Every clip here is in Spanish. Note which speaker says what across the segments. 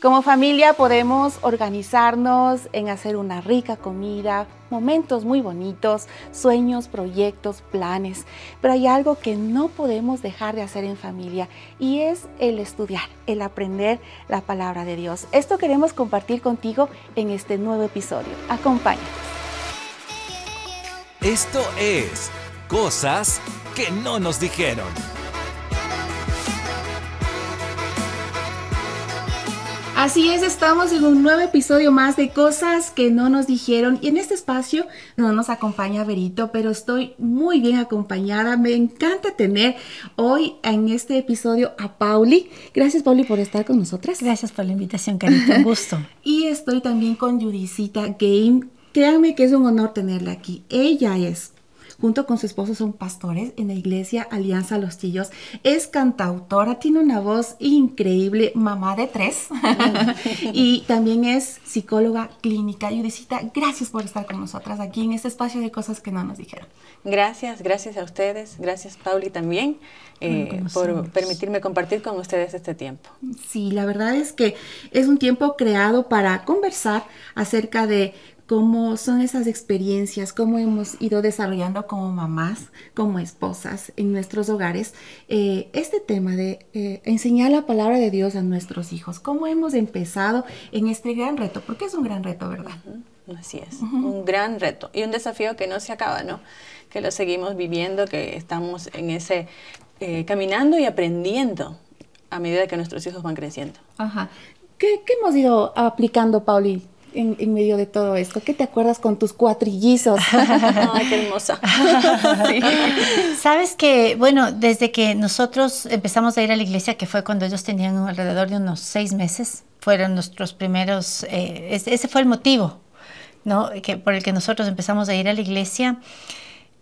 Speaker 1: Como familia podemos organizarnos en hacer una rica comida, momentos muy bonitos, sueños, proyectos, planes, pero hay algo que no podemos dejar de hacer en familia y es el estudiar, el aprender la palabra de Dios. Esto queremos compartir contigo en este nuevo episodio. Acompáñanos.
Speaker 2: Esto es Cosas que no nos dijeron.
Speaker 1: Así es, estamos en un nuevo episodio más de cosas que no nos dijeron y en este espacio no nos acompaña Berito, pero estoy muy bien acompañada. Me encanta tener hoy en este episodio a Pauli. Gracias Pauli por estar con nosotras.
Speaker 3: Gracias por la invitación, Carita, un gusto.
Speaker 1: y estoy también con Judicita Game. Créanme que es un honor tenerla aquí. Ella es junto con su esposo son pastores en la iglesia Alianza Los Chillos. Es cantautora, tiene una voz increíble, mamá de tres. y también es psicóloga clínica. Judicita, gracias por estar con nosotras aquí en este espacio de cosas que no nos dijeron.
Speaker 4: Gracias, gracias a ustedes, gracias Pauli también eh, por permitirme compartir con ustedes este tiempo.
Speaker 1: Sí, la verdad es que es un tiempo creado para conversar acerca de cómo son esas experiencias, cómo hemos ido desarrollando como mamás, como esposas en nuestros hogares, eh, este tema de eh, enseñar la palabra de Dios a nuestros hijos, cómo hemos empezado en este gran reto, porque es un gran reto, ¿verdad?
Speaker 4: Así es, un gran reto y un desafío que no se acaba, ¿no? Que lo seguimos viviendo, que estamos en ese, eh, caminando y aprendiendo a medida que nuestros hijos van creciendo.
Speaker 1: Ajá. ¿Qué, qué hemos ido aplicando, Pauli? En, medio de todo esto? ¿Qué te acuerdas con tus cuatrillizos?
Speaker 4: Ay, qué hermosa.
Speaker 3: Sabes que, bueno, desde que nosotros empezamos a ir a la iglesia, que fue cuando ellos tenían alrededor de unos seis meses, fueron nuestros primeros, eh, ese fue el motivo, ¿no? Que, por el que nosotros empezamos a ir a la iglesia.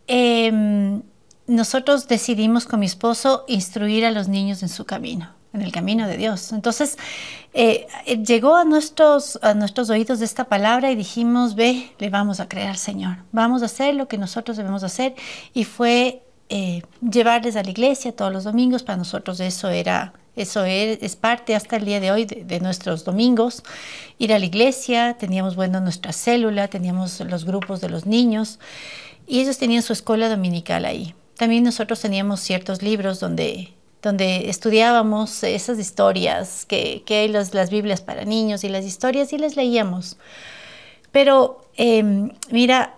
Speaker 3: Em, nosotros decidimos con mi esposo instruir a los niños en su camino en el camino de Dios. Entonces, eh, llegó a nuestros, a nuestros oídos esta palabra y dijimos, ve, le vamos a creer al Señor, vamos a hacer lo que nosotros debemos hacer. Y fue eh, llevarles a la iglesia todos los domingos, para nosotros eso era... Eso es, parte hasta el día de hoy de, nuestros domingos, ir a la iglesia, teníamos bueno nuestra célula, teníamos los grupos de los niños y ellos tenían su escuela dominical ahí. También nosotros teníamos ciertos libros donde donde estudiábamos esas historias, que, que hay las Biblias para niños y las historias y les leíamos. Pero em, mira,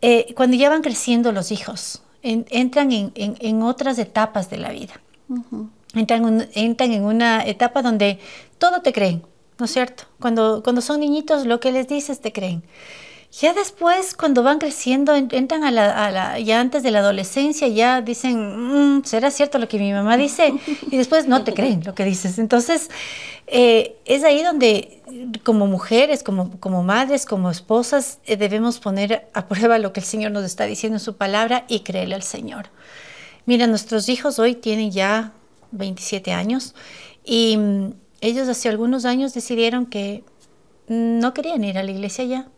Speaker 3: eh, cuando ya van creciendo los hijos, entran en, otras etapas de la vida. entran, entran en una etapa donde todo te creen, ¿no es cierto? Cuando, cuando son niñitos, lo que les dices te creen. Ya después, cuando van creciendo, entran a la, ya antes de la adolescencia, ya dicen, mm, ¿será cierto lo que mi mamá dice? Y después no te creen lo que dices. Entonces, eh, es ahí donde como mujeres, como, como madres, como esposas, eh, debemos poner a prueba lo que el Señor nos está diciendo en su palabra y creerle al Señor. Mira, nuestros hijos hoy tienen ya 27 años y mm, ellos hace algunos años decidieron que no querían ir a la iglesia ya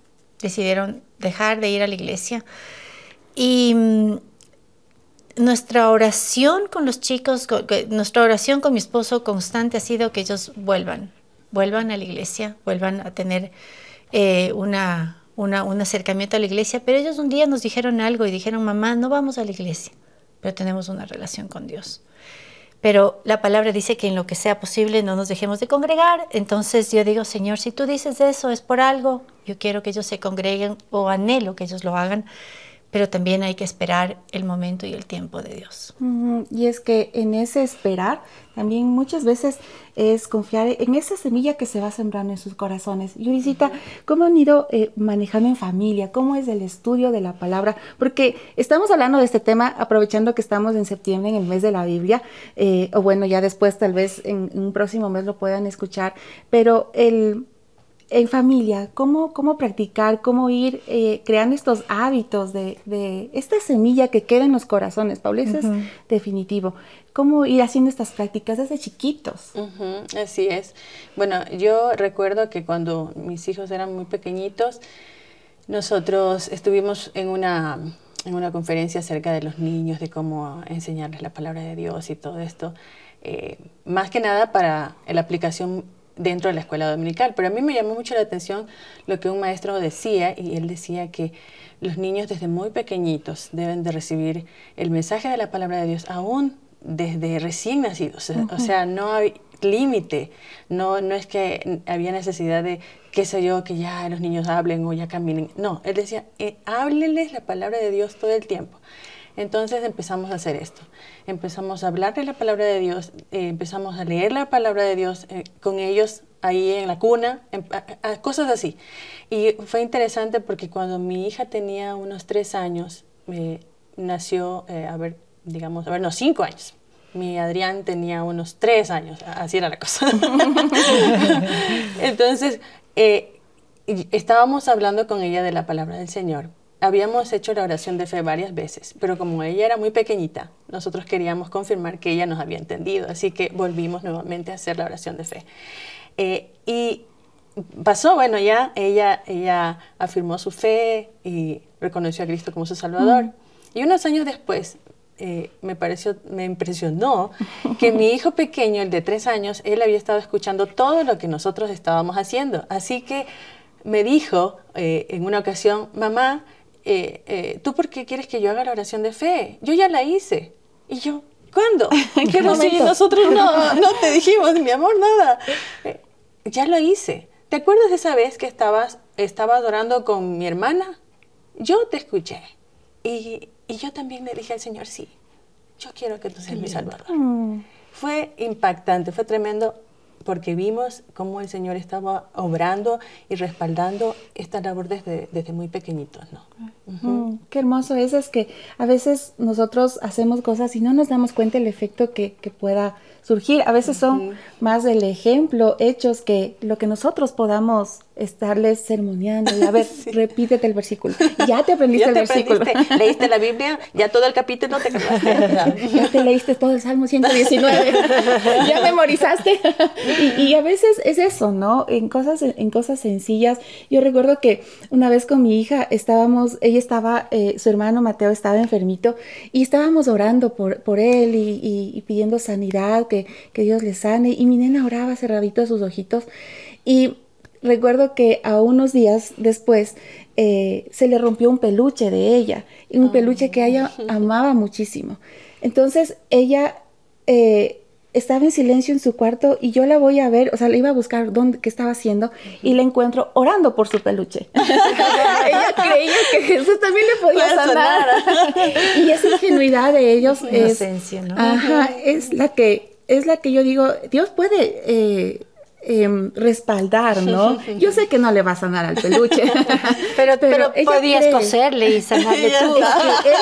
Speaker 3: decidieron dejar de ir a la iglesia. Y mm, nuestra oración con los chicos, nuestra oración con mi esposo constante ha sido que ellos vuelvan, vuelvan a la iglesia, vuelvan a tener eh, una, una, un acercamiento a la iglesia. Pero ellos un día nos dijeron algo y dijeron, mamá, no vamos a la iglesia, pero tenemos una relación con Dios pero la palabra dice que en lo que sea posible no nos dejemos de congregar. Entonces yo digo, Señor, si tú dices eso es por algo, yo quiero que ellos se congreguen o anhelo que ellos lo hagan, pero también hay que esperar el momento y el tiempo de Dios.
Speaker 1: Y es que en ese esperar también muchas veces es confiar en esa semilla que se va sembrando en sus corazones. Yurisita, ¿cómo han ido eh, manejando en familia? ¿Cómo es el estudio de la palabra? Porque estamos hablando de este tema aprovechando que estamos en septiembre, en el mes de la Biblia, eh, o bueno, ya después tal vez en un próximo mes lo puedan escuchar, pero el en familia, cómo, cómo practicar, cómo ir eh, creando estos hábitos de, de, esta semilla que queda en los corazones. Paula, eso es definitivo. Cómo ir haciendo estas prácticas desde chiquitos.
Speaker 4: así es. Bueno, yo recuerdo que cuando mis hijos eran muy pequeñitos, nosotros estuvimos en una, en una conferencia acerca de los niños, de cómo enseñarles la palabra de Dios y todo esto. Eh, más que nada para la aplicación dentro de la escuela dominical. Pero a mí me llamó mucho la atención lo que un maestro decía, y él decía que los niños desde muy pequeñitos deben de recibir el mensaje de la palabra de Dios aún desde recién nacidos. O sea, no hay límite, no, no es que había necesidad de, qué sé yo, que ya los niños hablen o ya caminen. No, él decía, eh, háblenles la palabra de Dios todo el tiempo. Entonces empezamos a hacer esto. Empezamos a hablar de la palabra de Dios, eh, empezamos a leer la palabra de Dios eh, con ellos ahí en la cuna, cosas así. Y fue interesante porque cuando mi hija tenía unos tres años, nació, a ver, digamos, a ver, no, cinco años. Mi Adrián tenía unos tres años, así era la cosa. Entonces, eh, estábamos hablando con ella de la palabra del Señor. Habíamos hecho la oración de fe varias veces, pero como ella era muy pequeñita, nosotros queríamos confirmar que ella nos había entendido, así que volvimos nuevamente a hacer la oración de fe. Eh, y pasó, bueno, ya ella, ella afirmó su fe y reconoció a Cristo como su Salvador. Y unos años después, eh, me pareció, me impresionó que mi hijo pequeño, el de tres años, él había estado escuchando todo lo que nosotros estábamos haciendo. Así que me dijo eh, en una ocasión, mamá, eh, ¿tú por qué quieres que yo haga la oración de fe? Yo ya la hice. Y yo, ¿cuándo? ¿Qué momento? nosotros no, no te dijimos, mi amor, nada. ya lo hice. ¿Te acuerdas de esa vez que estabas, estaba adorando con mi hermana? Yo te escuché. Y, y yo también le dije al Señor, sí, yo quiero que tú seas mi Salvador. Mm. Fue impactante, fue tremendo porque vimos cómo el Señor estaba obrando y respaldando esta labor desde, desde muy pequeñitos, ¿no?
Speaker 1: Mm, qué hermoso es, es que a veces nosotros hacemos cosas y no nos damos cuenta el efecto que, que pueda surgir. A veces son más el ejemplo, hechos, que lo que nosotros podamos estarles sermoneando. Y a ver, repítete el versículo. Ya te aprendiste el versículo.
Speaker 4: Leíste la Biblia, ya todo el capítulo te
Speaker 1: ya te leíste todo el Salmo 119. ya memorizaste. y, y, a veces es eso, ¿no? En cosas, en cosas sencillas. Yo recuerdo que una vez con mi hija estábamos, ella estaba, eh, su hermano Mateo estaba enfermito y estábamos orando por, por él y, y, pidiendo sanidad, que, que Dios le sane. Y mi nena oraba cerradito sus ojitos. Y recuerdo que a unos días después eh, se le rompió un peluche de ella, y un peluche que ella amaba muchísimo. Entonces ella eh, estaba en silencio en su cuarto y yo la voy a ver, o sea, le iba a buscar dónde, qué estaba haciendo y la encuentro orando por su peluche. ella creía que Jesús también le podía sanar. y esa ingenuidad de ellos es, ajá, es la que es la que yo digo, Dios puede eh, Em, respaldar, ¿no? Yo sé que no le va a sanar al peluche.
Speaker 3: pero, pero, podías coserle y sanarle tú.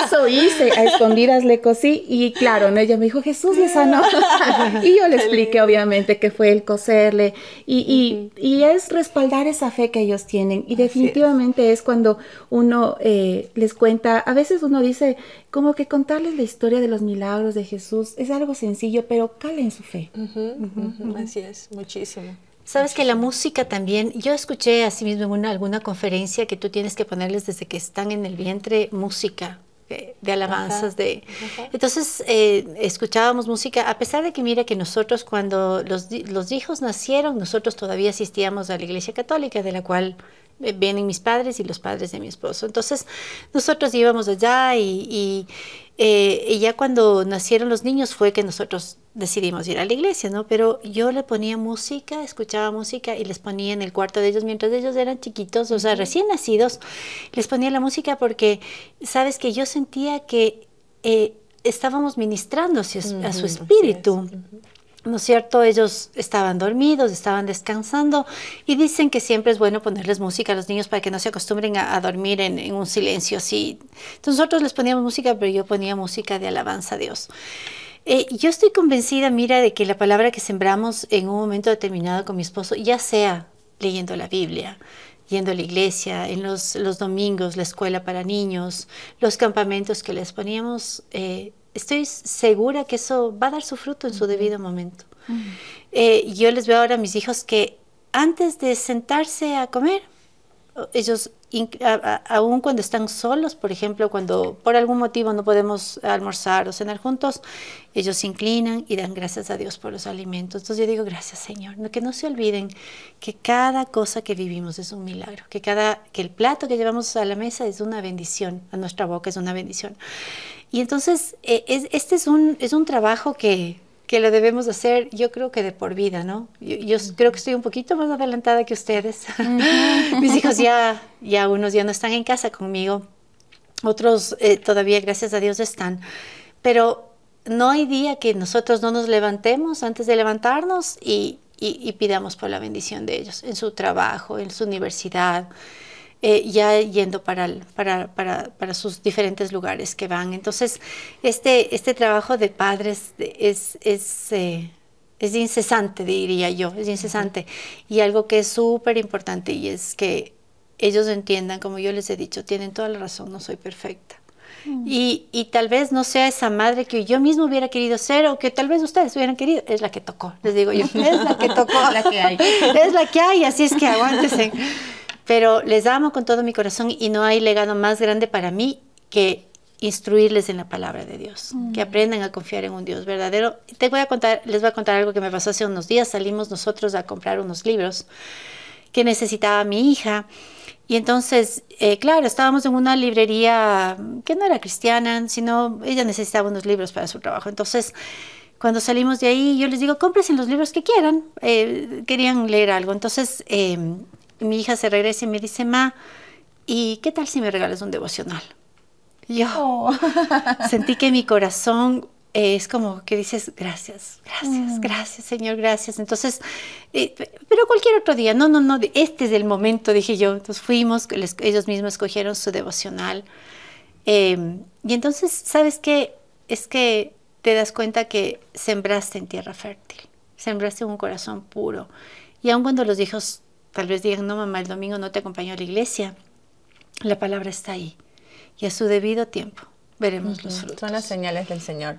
Speaker 1: Eso hice, a escondidas le cosí y claro, ¿no? ella me dijo, Jesús le sanó. y yo le expliqué obviamente que fue el coserle y, y, es respaldar esa fe que ellos tienen. Y definitivamente es. cuando uno eh, les cuenta, a veces uno dice, como que contarles la historia de los milagros de Jesús es algo sencillo, pero calen su fe.
Speaker 4: Así es, muchísimo.
Speaker 3: Sabes que la música también, yo escuché así mismo en una, alguna conferencia que tú tienes que ponerles desde que están en el vientre música, de, alabanzas, de... Entonces eh, escuchábamos música, a pesar de que mira que nosotros cuando los, los hijos nacieron, nosotros todavía asistíamos a la iglesia católica, de la cual eh, vienen mis padres y los padres de mi esposo. Entonces nosotros íbamos allá y, eh, y, ya cuando nacieron los niños fue que nosotros decidimos ir a la iglesia, ¿no? Pero yo le ponía música, escuchaba música y les ponía en el cuarto de ellos mientras ellos eran chiquitos, o sea, recién nacidos, les ponía la música porque, sabes que yo sentía que eh, estábamos ministrando a su, espíritu. ¿No es cierto? Ellos estaban dormidos, estaban descansando y dicen que siempre es bueno ponerles música a los niños para que no se acostumbren a, dormir en, un silencio así. Entonces nosotros les poníamos música, pero yo ponía música de alabanza a Dios. Eh, yo estoy convencida, mira, de que la palabra que sembramos en un momento determinado con mi esposo, ya sea leyendo la Biblia, yendo a la iglesia, en los, los domingos, la escuela para niños, los campamentos que les poníamos, eh, estoy segura que eso va a dar su fruto en su debido momento. Eh, yo les veo ahora a mis hijos que antes de sentarse a comer, ellos, aún cuando están solos, por ejemplo, cuando por algún motivo no podemos almorzar o cenar juntos, ellos se inclinan y dan gracias a Dios por los alimentos. Entonces yo digo, gracias Señor, que no se olviden que cada cosa que vivimos es un milagro, que, cada, que el plato que llevamos a la mesa es una bendición, a nuestra boca es una bendición. Y entonces, eh, este es un, es un trabajo que, que lo debemos hacer, yo creo que de por vida, ¿no? Yo, creo que estoy un poquito más adelantada que ustedes. Mis hijos ya, ya unos ya no están en casa conmigo, otros eh, todavía, gracias a Dios, están. Pero no hay día que nosotros no nos levantemos antes de levantarnos y, y pidamos por la bendición de ellos en su trabajo, en su universidad. Eh, ya yendo para, para, para, para, sus diferentes lugares que van. Entonces, este, este trabajo de padres es, es, eh, es incesante, diría yo, es incesante. Y algo que es súper importante y es que ellos entiendan, como yo les he dicho, tienen toda la razón, no soy perfecta. Mm. Y, y, tal vez no sea esa madre que yo mismo hubiera querido ser o que tal vez ustedes hubieran querido. Es la que tocó, les digo yo. Es la que tocó.
Speaker 1: la que hay.
Speaker 3: Es la que hay, así es que aguántense. Pero les amo con todo mi corazón y no hay legado más grande para mí que instruirles en la palabra de Dios, mm. que aprendan a confiar en un Dios verdadero. Te voy a contar, les voy a contar algo que me pasó hace unos días. Salimos nosotros a comprar unos libros que necesitaba mi hija. Y entonces, eh, claro, estábamos en una librería que no era cristiana, sino ella necesitaba unos libros para su trabajo. Entonces, cuando salimos de ahí, yo les digo, cómprense los libros que quieran. Eh, querían leer algo. Entonces, eh, mi hija se regresa y me dice, ma, ¿y qué tal si me regalas un devocional? Yo oh. sentí que mi corazón es como que dices, gracias, gracias, mm. gracias, Señor, gracias. Entonces, eh, pero cualquier otro día, no, no, no, este es el momento, dije yo. Entonces fuimos, ellos mismos escogieron su devocional. Em, y entonces, ¿sabes qué? Es que te das cuenta que sembraste en tierra fértil, sembraste un corazón puro. Y aun cuando los hijos Tal vez digan, no mamá, el domingo no te acompañó a la iglesia. La palabra está ahí. Y a su debido tiempo veremos los frutos.
Speaker 4: Son las señales del Señor,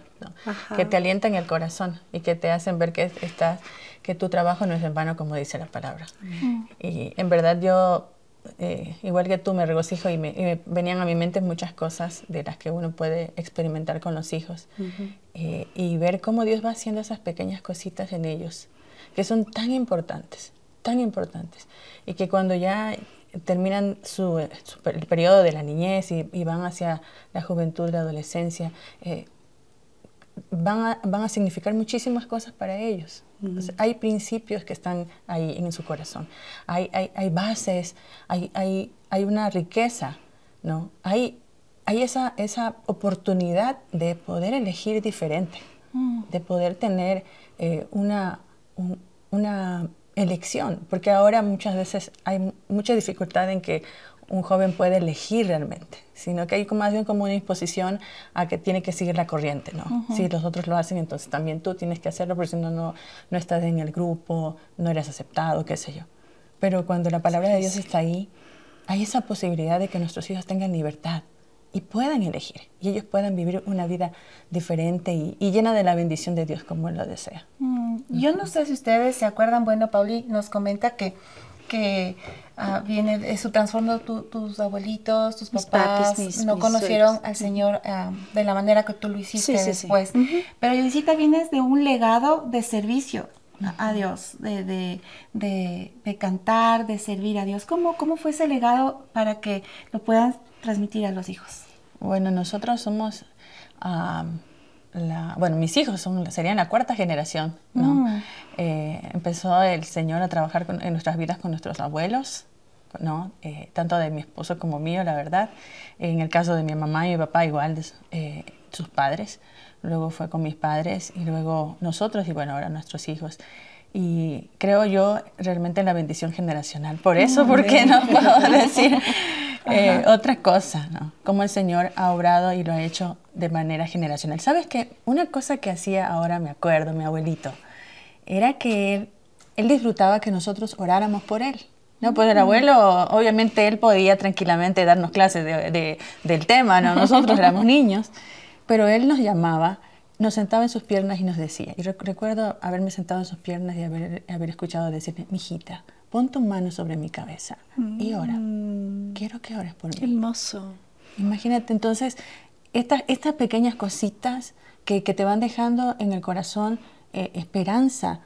Speaker 4: que te alientan el corazón y que te hacen ver que, estás, que tu trabajo no es en vano, como dice la palabra. Y en verdad yo, eh, igual que tú, me regocijo y me, venían a mi mente muchas cosas de las que uno puede experimentar con los hijos eh, y ver cómo Dios va haciendo esas pequeñas cositas en ellos, que son tan importantes tan importantes y que cuando ya terminan su, el periodo de la niñez y, van hacia la juventud, la adolescencia, eh, van, a, van a significar muchísimas cosas para ellos. hay principios que están ahí en su corazón, hay, hay, hay bases, hay, hay, hay, una riqueza, ¿no? Hay, hay esa, esa oportunidad de poder elegir diferente, mm. de poder tener eh, una, una elección, porque ahora muchas veces hay mucha dificultad en que un joven puede elegir realmente, sino que hay más bien como una disposición a que tiene que seguir la corriente, ¿no? Si los otros lo hacen, entonces también tú tienes que hacerlo, porque si no, no, no estás en el grupo, no eres aceptado, qué sé yo. Pero cuando la palabra de Dios está ahí, hay esa posibilidad de que nuestros hijos tengan libertad y puedan elegir y ellos puedan vivir una vida diferente y, llena de la bendición de Dios como Él lo desea.
Speaker 1: Mm, yo no sé si ustedes se acuerdan, bueno, Pauli nos comenta que, que uh, viene de su trasfondo tus abuelitos, tus papás, no conocieron al Señor ah, de la manera que tú lo hiciste después. Pero Yosita vienes de un legado de servicio a Dios, de, de, de, de, cantar, de servir a Dios. ¿Cómo, ¿Cómo fue ese legado para que lo puedan transmitir a los hijos?
Speaker 4: Bueno, nosotros somos, la, bueno, mis hijos son, serían la cuarta generación, ¿no? Mm. Eh, empezó el Señor a trabajar en nuestras vidas con nuestros abuelos, ¿no? Eh, tanto de mi esposo como mío, la verdad. En el caso de mi mamá y mi papá, igual, eh, sus padres. Luego fue con mis padres y luego nosotros y bueno, ahora nuestros hijos y creo yo realmente en la bendición generacional. Por eso, ¿por qué no puedo decir eh, otra cosa, ¿no? Cómo el Señor ha obrado y lo ha hecho de manera generacional. ¿Sabes qué? Una cosa que hacía ahora, me acuerdo, mi abuelito, era que él, él disfrutaba que nosotros oráramos por él. No, pues el abuelo, obviamente él podía tranquilamente darnos clases de, del tema, ¿no? Nosotros éramos niños, pero él nos llamaba nos sentaba en sus piernas y nos decía, y recuerdo haberme sentado en sus piernas y haber, haber escuchado decirme, mijita, pon tu mano sobre mi cabeza y ora. Mm. quiero que ores por mí.
Speaker 3: Hermoso.
Speaker 4: Imagínate, entonces, estas, estas pequeñas cositas que, que te van dejando en el corazón eh, esperanza,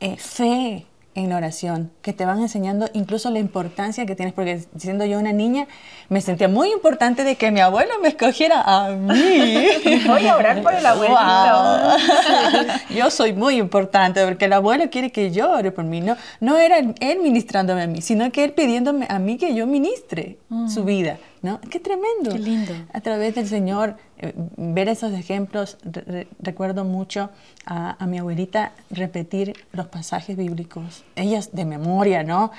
Speaker 4: eh, fe en la oración, que te van enseñando incluso la importancia que tienes, porque siendo yo una niña, me sentía muy importante de que mi abuelo me escogiera a mí.
Speaker 1: Voy a orar por el abuelito.
Speaker 4: Wow. Yo soy muy importante porque el abuelo quiere que yo ore por mí. No, no era él ministrándome a mí, sino que él pidiéndome a mí que yo ministre su vida. ¿no? Qué tremendo.
Speaker 3: Qué lindo.
Speaker 4: A través del Señor, eh, ver esos ejemplos, re- recuerdo mucho a, a mi abuelita repetir los pasajes bíblicos, ellas de memoria, ¿no?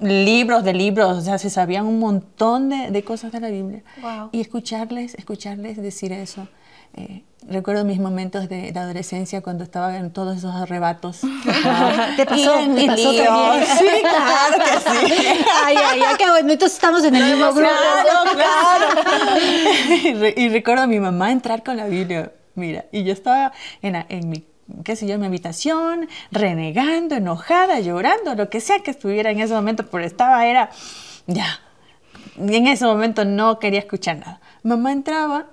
Speaker 4: Libros de libros, o sea, se sabían un montón de, de cosas de la Biblia.
Speaker 1: Wow.
Speaker 4: Y escucharles, escucharles decir eso. eh, recuerdo mis momentos de la adolescencia cuando estaba en todos esos arrebatos.
Speaker 3: ¿Te pasó?
Speaker 4: Y
Speaker 3: ¿Te pasó también?
Speaker 4: Sí, claro que sí.
Speaker 3: Ay, ay, ay, qué bueno. Entonces estamos en el mismo grupo.
Speaker 4: Claro, claro. y, re- y recuerdo a mi mamá entrar con la Biblia, mira, y yo estaba en, en mi, qué sé yo, en mi habitación, renegando, enojada, llorando, lo que sea que estuviera en ese momento, pero estaba, era, ya, y en ese momento no quería escuchar nada. Mamá entraba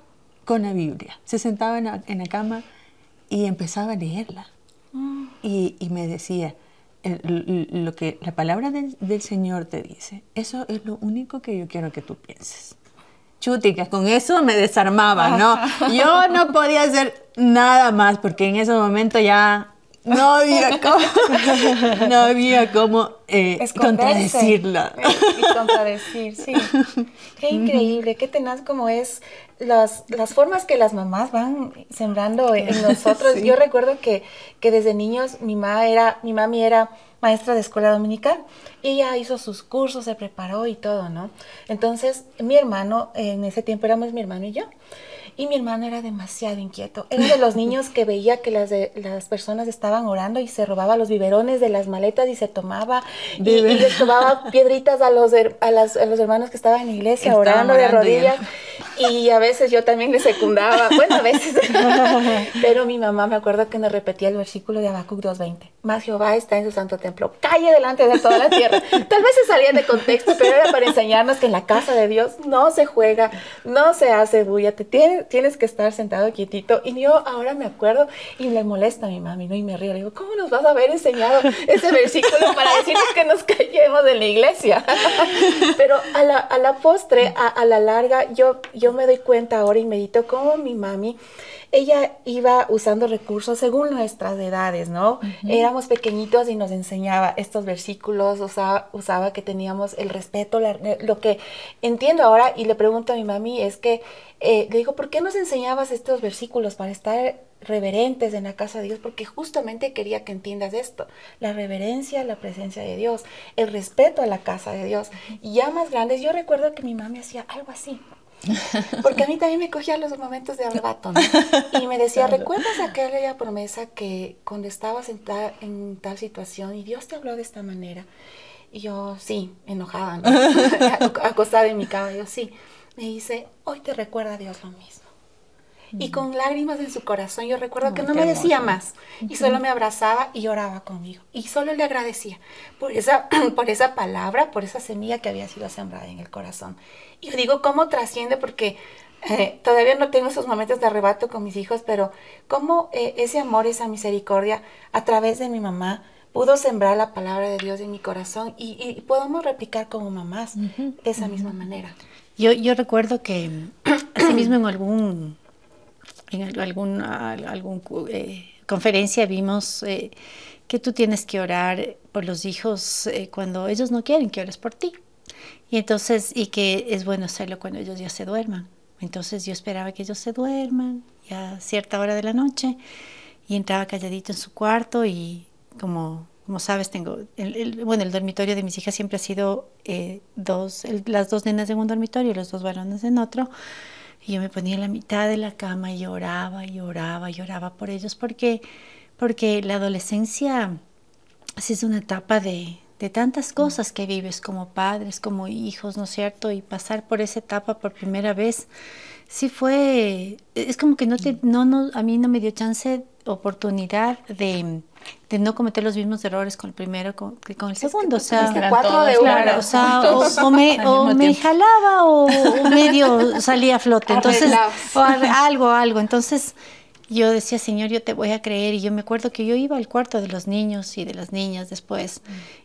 Speaker 4: con la Biblia, se sentaba en la, en la cama y empezaba a leerla. Y, y me decía, el- lo que la palabra del, del Señor te dice, eso es lo único que yo quiero que tú pienses. Chuticas, con eso me desarmaba, ¿no? Yo no podía hacer nada más porque en ese momento ya no había cómo, no había cómo eh, contradecirla.
Speaker 1: Y contradecir, sí. Qué increíble, qué tenaz como es las, las formas que las mamás van sembrando en nosotros. Yo recuerdo que, que desde niños mi mamá era, mi mami era maestra de escuela dominical y ella hizo sus cursos, se preparó y todo, ¿no? Entonces, mi hermano, en ese tiempo éramos mi hermano y yo. Y mi hermano era demasiado inquieto. Era de los niños que veía que las, de- las personas estaban orando y se robaba los biberones de las maletas y se tomaba y, y les tomaba piedritas a los, a, las- a los hermanos que estaban en la iglesia
Speaker 4: Estaban
Speaker 1: orando de
Speaker 4: ya.
Speaker 1: rodillas. Y a veces yo también les secundaba. Bueno, a veces. Pero mi mamá me acuerdo que nos repetía el versículo de Habacuc 2.20. Más Jehová está en su santo templo. Calle delante de toda la tierra. Tal vez se salía de contexto, pero era para enseñarnos que en la casa de Dios no se juega, no se hace bulla. Te tienes, tienes que estar sentado quietito. Y yo ahora me acuerdo y le molesta a mi mami, ¿no? Y me río. Le digo, ¿cómo nos vas a haber enseñado ese versículo para decirnos que nos callemos en la iglesia? Pero a la, a la postre, a, a la larga, yo, yo me doy cuenta ahora y medito cómo mi mami, ella iba usando recursos según nuestras edades, ¿no? Éramos pequeñitos y nos enseñaba estos versículos, usaba, usaba que teníamos el respeto, la- lo que entiendo ahora y le pregunto a mi mami es que, eh, le digo, ¿por qué nos enseñabas estos versículos para estar reverentes en la casa de Dios? Porque justamente quería que entiendas esto, la reverencia a la presencia de Dios, el respeto a la casa de Dios. Y ya más grandes, yo recuerdo que mi mami hacía algo así. Porque a mí también me cogía los momentos de arrebato, ¿no? Y me decía, ¿recuerdas aquella promesa que cuando estabas en, ta- en tal situación y Dios te habló de esta manera? Y yo, sí, enojada, ¿no? Acostada en mi cama, yo, sí. Me dice, hoy te recuerda Dios lo mismo. Y con lágrimas en su corazón, yo recuerdo que
Speaker 4: Ay,
Speaker 1: no me decía
Speaker 4: hermoso.
Speaker 1: más. Y solo me abrazaba y lloraba conmigo. Y solo le agradecía por esa, por esa palabra, por esa semilla que había sido sembrada en el corazón. Y yo digo, ¿cómo trasciende? Porque eh, todavía no tengo esos momentos de arrebato con mis hijos, pero cómo eh, ese amor, esa misericordia, a través de mi mamá, pudo sembrar la palabra de Dios en mi corazón y, y podemos replicar como mamás de esa misma manera.
Speaker 3: Yo, yo recuerdo que así mismo en algún en al- algún, al- algún eh, conferencia vimos eh, que tú tienes que orar por los hijos eh, cuando ellos no quieren que ores por ti. Y entonces, y que es bueno hacerlo cuando ellos ya se duerman. Entonces yo esperaba que ellos se duerman ya a cierta hora de la noche y entraba calladito en su cuarto y como, como sabes, tengo, el, el- bueno, el dormitorio de mis hijas siempre ha sido eh, dos, el- las dos nenas en un dormitorio y los dos varones en otro. Y yo me ponía en la mitad de la cama y lloraba, y lloraba, y lloraba por ellos, porque, porque la adolescencia es una etapa de, de tantas cosas que vives como padres, como hijos, ¿no es cierto? Y pasar por esa etapa por primera vez sí fue, es como que no te, no, no, a mí no me dio chance, oportunidad de, de no cometer los mismos errores con el primero que con el segundo. o sea,
Speaker 1: cuatro de
Speaker 3: claro, o, sea o, me, o me jalaba o, medio salía a flote. Entonces, o algo, algo. Entonces, yo decía, Señor, yo te voy a creer. Y yo me acuerdo que yo iba al cuarto de los niños y de las niñas después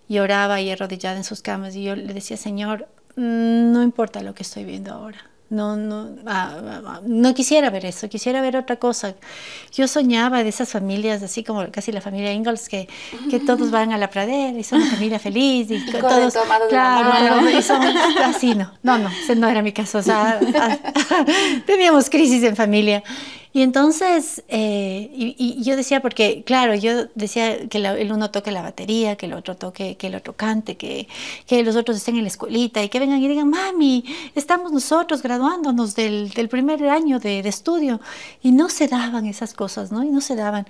Speaker 3: y oraba y arrodillada en sus camas. Y yo le decía, Señor, mm, no importa lo que estoy viendo ahora. No, no, ah, no quisiera ver eso, quisiera ver otra cosa. Yo soñaba de esas familias, así como casi la familia Ingalls, que, que todos van a la pradera y son una familia feliz y, todos, claro, y son, así no, no, no, ese no era mi caso, o sea, teníamos crisis en familia y entonces, eh, y, yo decía, porque claro, yo decía que el uno toque la batería, que el otro toque, que el otro cante, que, los otros estén en la escuelita y que vengan y digan, mami, estamos nosotros graduándonos del, primer año de, de, estudio. Y no se daban esas cosas, ¿no? Y no se daban.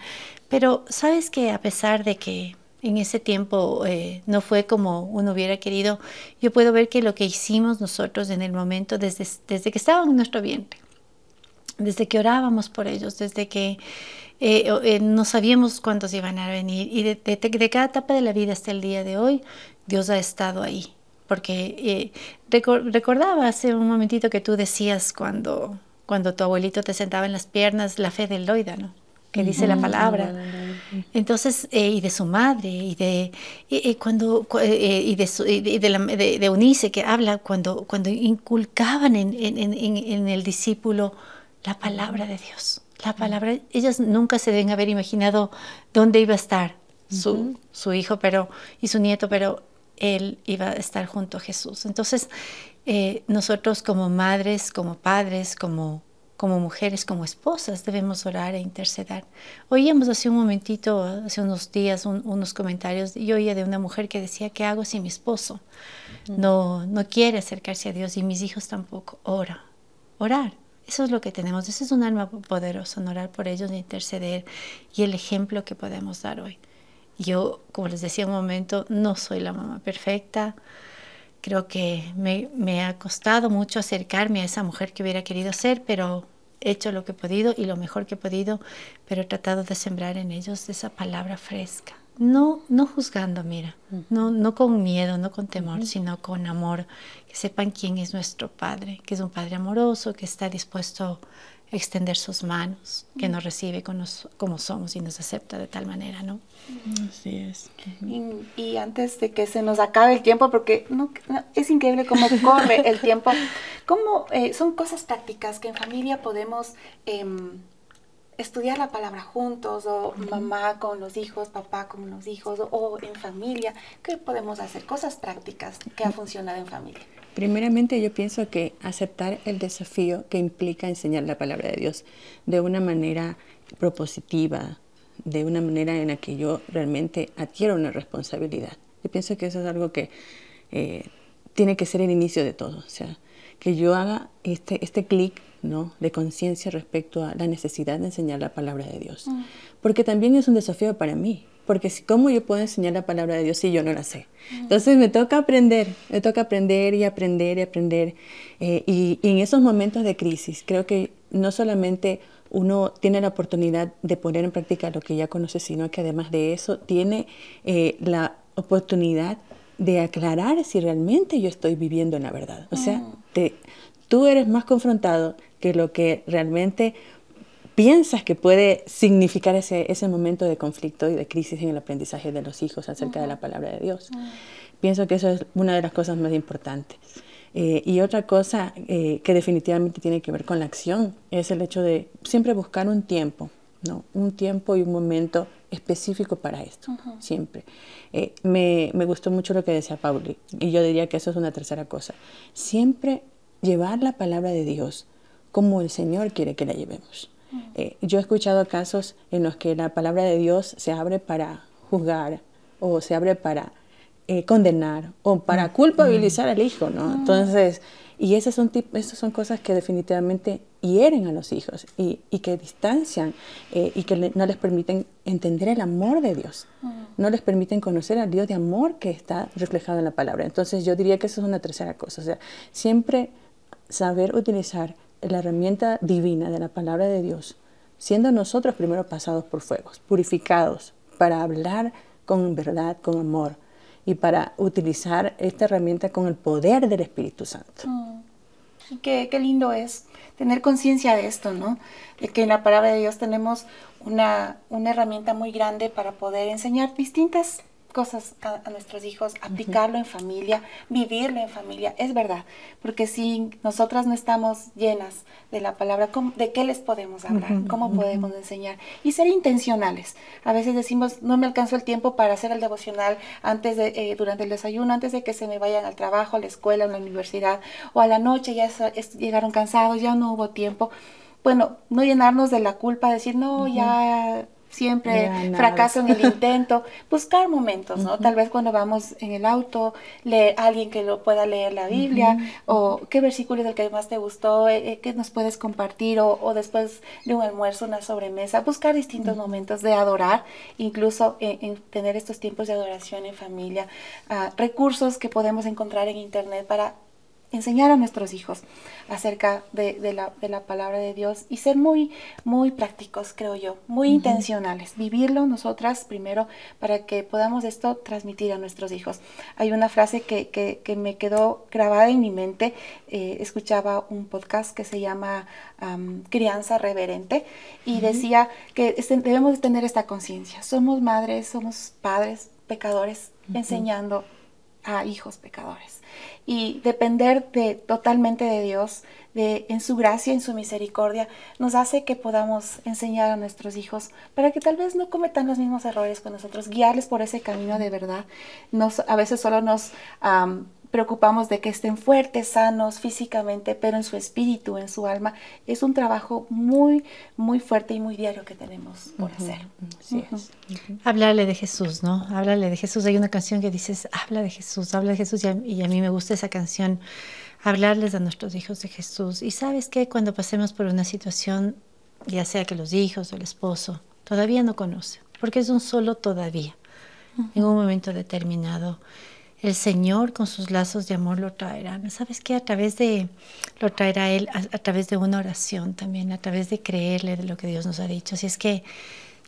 Speaker 3: Pero sabes que a pesar de que en ese tiempo eh, no fue como uno hubiera querido, yo puedo ver que lo que hicimos nosotros en el momento, desde, desde que estaban en nuestro vientre, desde que orábamos por ellos, desde que eh, eh, no sabíamos cuántos iban a venir y de, cada etapa de la vida hasta el día de hoy, Dios ha estado ahí. Porque eh, recordaba hace un momentito que tú decías cuando, cuando tu abuelito te sentaba en las piernas la fe del Loida, ¿no? que dice la palabra. Entonces, y de su madre, y de cuando y de, y de, la, de, Eunice que habla cuando, cuando inculcaban en, en, en, en el discípulo la palabra de Dios. La palabra, ellas nunca se deben haber imaginado dónde iba a estar su, su hijo pero, y su nieto, pero él iba a estar junto a Jesús. Entonces, eh, nosotros como madres, como padres, como, como mujeres, como esposas, debemos orar e interceder. Oíamos hace un momentito, hace unos días, unos comentarios, yo oía de una mujer que decía, ¿qué hago si mi esposo no, no quiere acercarse a Dios y mis hijos tampoco? Ora, orar. Eso es lo que tenemos. Ese es un alma poderosa, orar por ellos, interceder y el ejemplo que podemos dar hoy. Yo, como les decía un momento, no soy la mamá perfecta. Creo que me, me ha costado mucho acercarme a esa mujer que hubiera querido ser, pero he hecho lo que he podido y lo mejor que he podido, pero he tratado de sembrar en ellos esa palabra fresca, no, no juzgando, mira, no, no con miedo, no con temor, sino con amor, que sepan quién es nuestro Padre, que es un Padre amoroso, que está dispuesto a extender sus manos, que nos recibe como somos y nos acepta de tal manera, ¿no?
Speaker 1: Así es. Y, antes de que se nos acabe el tiempo, porque no, es increíble cómo corre el tiempo, cómo eh, son cosas prácticas que en familia podemos... Em, estudiar la palabra juntos o mamá con los hijos, papá con los hijos o, en familia. ¿Qué podemos hacer? Cosas prácticas que ha funcionado en familia.
Speaker 4: Primeramente yo pienso que aceptar el desafío que implica enseñar la palabra de Dios de una manera propositiva, de una manera en la que yo realmente adquiero una responsabilidad. Yo pienso que eso es algo que eh, tiene que ser el inicio de todo. O sea, que yo haga este, este clic ¿no? de conciencia respecto a la necesidad de enseñar la palabra de Dios. Mm. Porque también es un desafío para mí, porque ¿cómo yo puedo enseñar la palabra de Dios si yo no la sé? Mm. Entonces me toca aprender, me toca aprender y aprender y aprender. Eh, y, en esos momentos de crisis, creo que no solamente uno tiene la oportunidad de poner en práctica lo que ya conoce, sino que además de eso tiene eh, la oportunidad de aclarar si realmente yo estoy viviendo en la verdad. O sea, mm. te, tú eres más confrontado que lo que realmente piensas que puede significar ese, ese momento de conflicto y de crisis en el aprendizaje de los hijos acerca de la palabra de Dios. Pienso que eso es una de las cosas más importantes. Eh, y otra cosa eh, que definitivamente tiene que ver con la acción es el hecho de siempre buscar un tiempo, ¿no? un tiempo y un momento específico para esto, siempre. Eh, me, me, gustó mucho lo que decía Pauli, y yo diría que eso es una tercera cosa. Siempre llevar la palabra de Dios como el Señor quiere que la llevemos. Mm. Eh, yo he escuchado casos en los que la palabra de Dios se abre para juzgar o se abre para eh, condenar o para mm. culpabilizar al hijo, ¿no? Mm. Entonces, y esas son, esas son cosas que definitivamente hieren a los hijos y, que distancian eh, y que no les permiten entender el amor de Dios, no les permiten conocer al Dios de amor que está reflejado en la palabra. Entonces yo diría que eso es una tercera cosa, o sea, siempre saber utilizar la herramienta divina de la palabra de Dios, siendo nosotros primero pasados por fuegos, purificados, para hablar con verdad, con amor y para utilizar esta herramienta con el poder del Espíritu Santo.
Speaker 1: Mm. Qué, qué lindo es tener conciencia de esto, ¿no? De que en la palabra de Dios tenemos una, una herramienta muy grande para poder enseñar distintas cosas a, nuestros hijos, aplicarlo en familia, vivirlo en familia, es verdad, porque si nosotras no estamos llenas de la palabra, ¿de qué les podemos hablar? ¿Cómo podemos enseñar? Y ser intencionales. A veces decimos, no me alcanzó el tiempo para hacer el devocional antes de, eh, durante el desayuno, antes de que se me vayan al trabajo, a la escuela, a la universidad, o a la noche ya llegaron cansados, ya no hubo tiempo. Bueno, no llenarnos de la culpa, decir, no, ya siempre fracaso en el intento, buscar momentos, ¿no? Tal vez cuando vamos en el auto, leer alguien que lo pueda leer la Biblia, o qué versículo es el que más te gustó, eh, eh, qué nos puedes compartir, o, después de un almuerzo, una sobremesa, buscar distintos momentos de adorar, incluso en, tener estos tiempos de adoración en familia, ah, recursos que podemos encontrar en internet para enseñar a nuestros hijos acerca de, la, de, la, palabra de Dios y ser muy, muy prácticos, creo yo, muy intencionales, vivirlo nosotras primero para que podamos esto transmitir a nuestros hijos. Hay una frase que, que, me quedó grabada en mi mente, eh, escuchaba un podcast que se llama Crianza Reverente y decía que este, debemos tener esta conciencia, somos madres, somos padres, pecadores, enseñando a hijos pecadores y depender de, totalmente de Dios, de, en su gracia, en su misericordia, nos hace que podamos enseñar a nuestros hijos para que tal vez no cometan los mismos errores con nosotros, guiarles por ese camino de verdad. Nos, a veces solo nos preocupamos de que estén fuertes, sanos físicamente, pero en su espíritu, en su alma. Es un trabajo muy, muy fuerte y muy diario que tenemos por hacer.
Speaker 3: Hablarle de Jesús, ¿no? Hablarle de Jesús. Hay una canción que dices, habla de Jesús, habla de Jesús, y a, mí me gusta esa canción, hablarles a nuestros hijos de Jesús. Y sabes que cuando pasemos por una situación, ya sea que los hijos o el esposo todavía no conocen, porque es un solo todavía, en un momento determinado el Señor con sus lazos de amor lo traerá. ¿Sabes qué? A través de, lo traerá Él, a, través de una oración también, a través de creerle de lo que Dios nos ha dicho. Así es que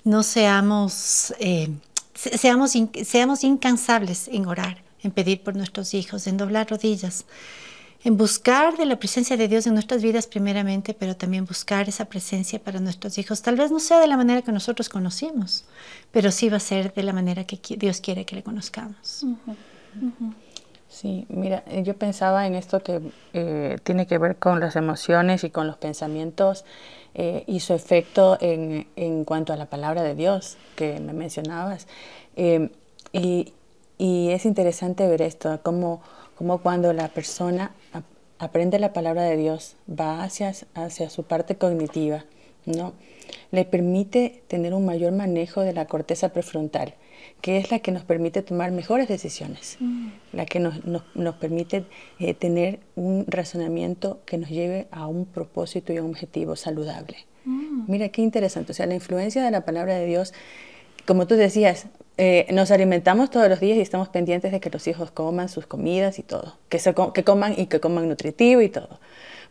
Speaker 3: no seamos, eh, seamos, seamos incansables en orar, en pedir por nuestros hijos, en doblar rodillas, en buscar de la presencia de Dios en nuestras vidas primeramente, pero también buscar esa presencia para nuestros hijos. Tal vez no sea de la manera que nosotros conocimos, pero sí va a ser de la manera que Dios quiere que le conozcamos.
Speaker 4: Sí, mira, eh, yo pensaba en esto que eh, tiene que ver con las emociones y con los pensamientos eh, y su efecto en, en, cuanto a la palabra de Dios que me mencionabas. y, y, es interesante ver esto, como, como cuando la persona aprende la palabra de Dios, va hacia, hacia su parte cognitiva, ¿no? le permite tener un mayor manejo de la corteza prefrontal que es la que nos permite tomar mejores decisiones, mm. la que nos, nos, permite eh, tener un razonamiento que nos lleve a un propósito y a un objetivo saludable. Mm. Mira qué interesante, o sea, la influencia de la palabra de Dios, como tú decías, eh, nos alimentamos todos los días y estamos pendientes de que los hijos coman sus comidas y todo, que, se, que coman y que coman nutritivo y todo.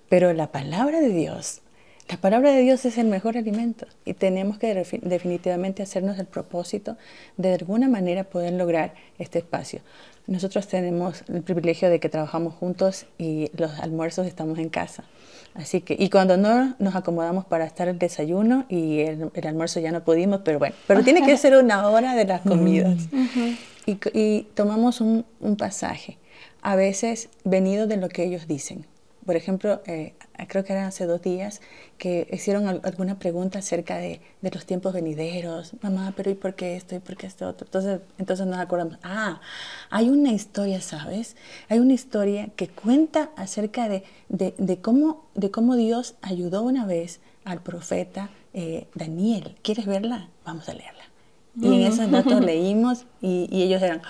Speaker 4: Pero la palabra de Dios la palabra de Dios es el mejor alimento y tenemos que definitivamente hacernos el propósito de de alguna manera poder lograr este espacio. Nosotros tenemos el privilegio de que trabajamos juntos y los almuerzos estamos en casa. Así que, y cuando no nos acomodamos para estar el desayuno y el, almuerzo ya no pudimos, pero bueno, pero tiene que ser una hora de las comidas. y, tomamos un, un pasaje, a veces venido de lo que ellos dicen. Por ejemplo, eh, creo que eran hace dos días que hicieron alguna pregunta acerca de, de, los tiempos venideros. Mamá, pero ¿y por qué esto? ¿Y por qué esto otro? Entonces, entonces nos acordamos, ah, hay una historia, ¿sabes? Hay una historia que cuenta acerca de, de, de cómo, de cómo Dios ayudó una vez al profeta eh, Daniel. ¿Quieres verla? Vamos a leerla. Y en esos datos leímos y, y ellos eran,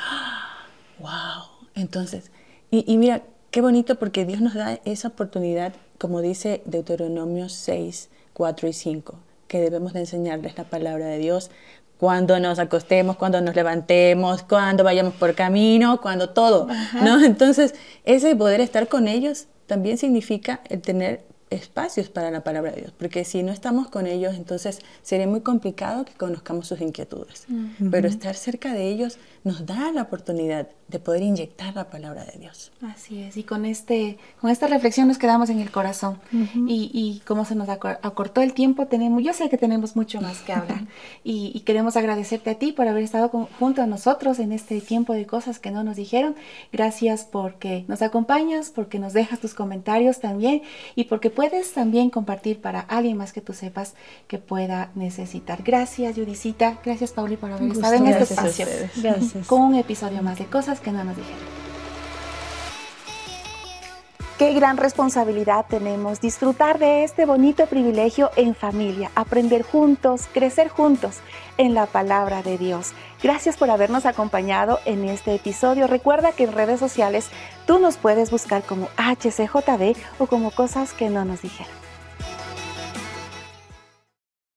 Speaker 4: wow. ¡Ah! Entonces, y, y mira, Qué bonito porque Dios nos da esa oportunidad, como dice Deuteronomio 6, 4 y 5, que debemos de enseñarles la palabra de Dios cuando nos acostemos, cuando nos levantemos, cuando vayamos por camino, cuando todo, ¿no? Entonces, ese poder estar con ellos también significa el tener espacios para la palabra de Dios, porque si no estamos con ellos, entonces sería muy complicado que conozcamos sus inquietudes. Pero estar cerca de ellos nos da la oportunidad de poder inyectar la palabra de Dios.
Speaker 1: Así es, y con, este, con esta reflexión nos quedamos en el corazón. y, y, como se nos acortó el tiempo, tenemos, yo sé que tenemos mucho más que hablar. y, y, queremos agradecerte a ti por haber estado junto a nosotros en este tiempo de cosas que no nos dijeron. Gracias porque nos acompañas, porque nos dejas tus comentarios también y porque puedes también compartir para alguien más que tú sepas que pueda necesitar. Gracias, Judicita. Gracias, Pauli, por haber estado en este espacio. Gracias. Con un episodio más de cosas que no nos dijeron. Qué gran responsabilidad tenemos disfrutar de este bonito privilegio en familia, aprender juntos, crecer juntos en la palabra de Dios. Gracias por habernos acompañado en este episodio. Recuerda que en redes sociales tú nos puedes buscar como HCJB o como cosas que no nos dijeron.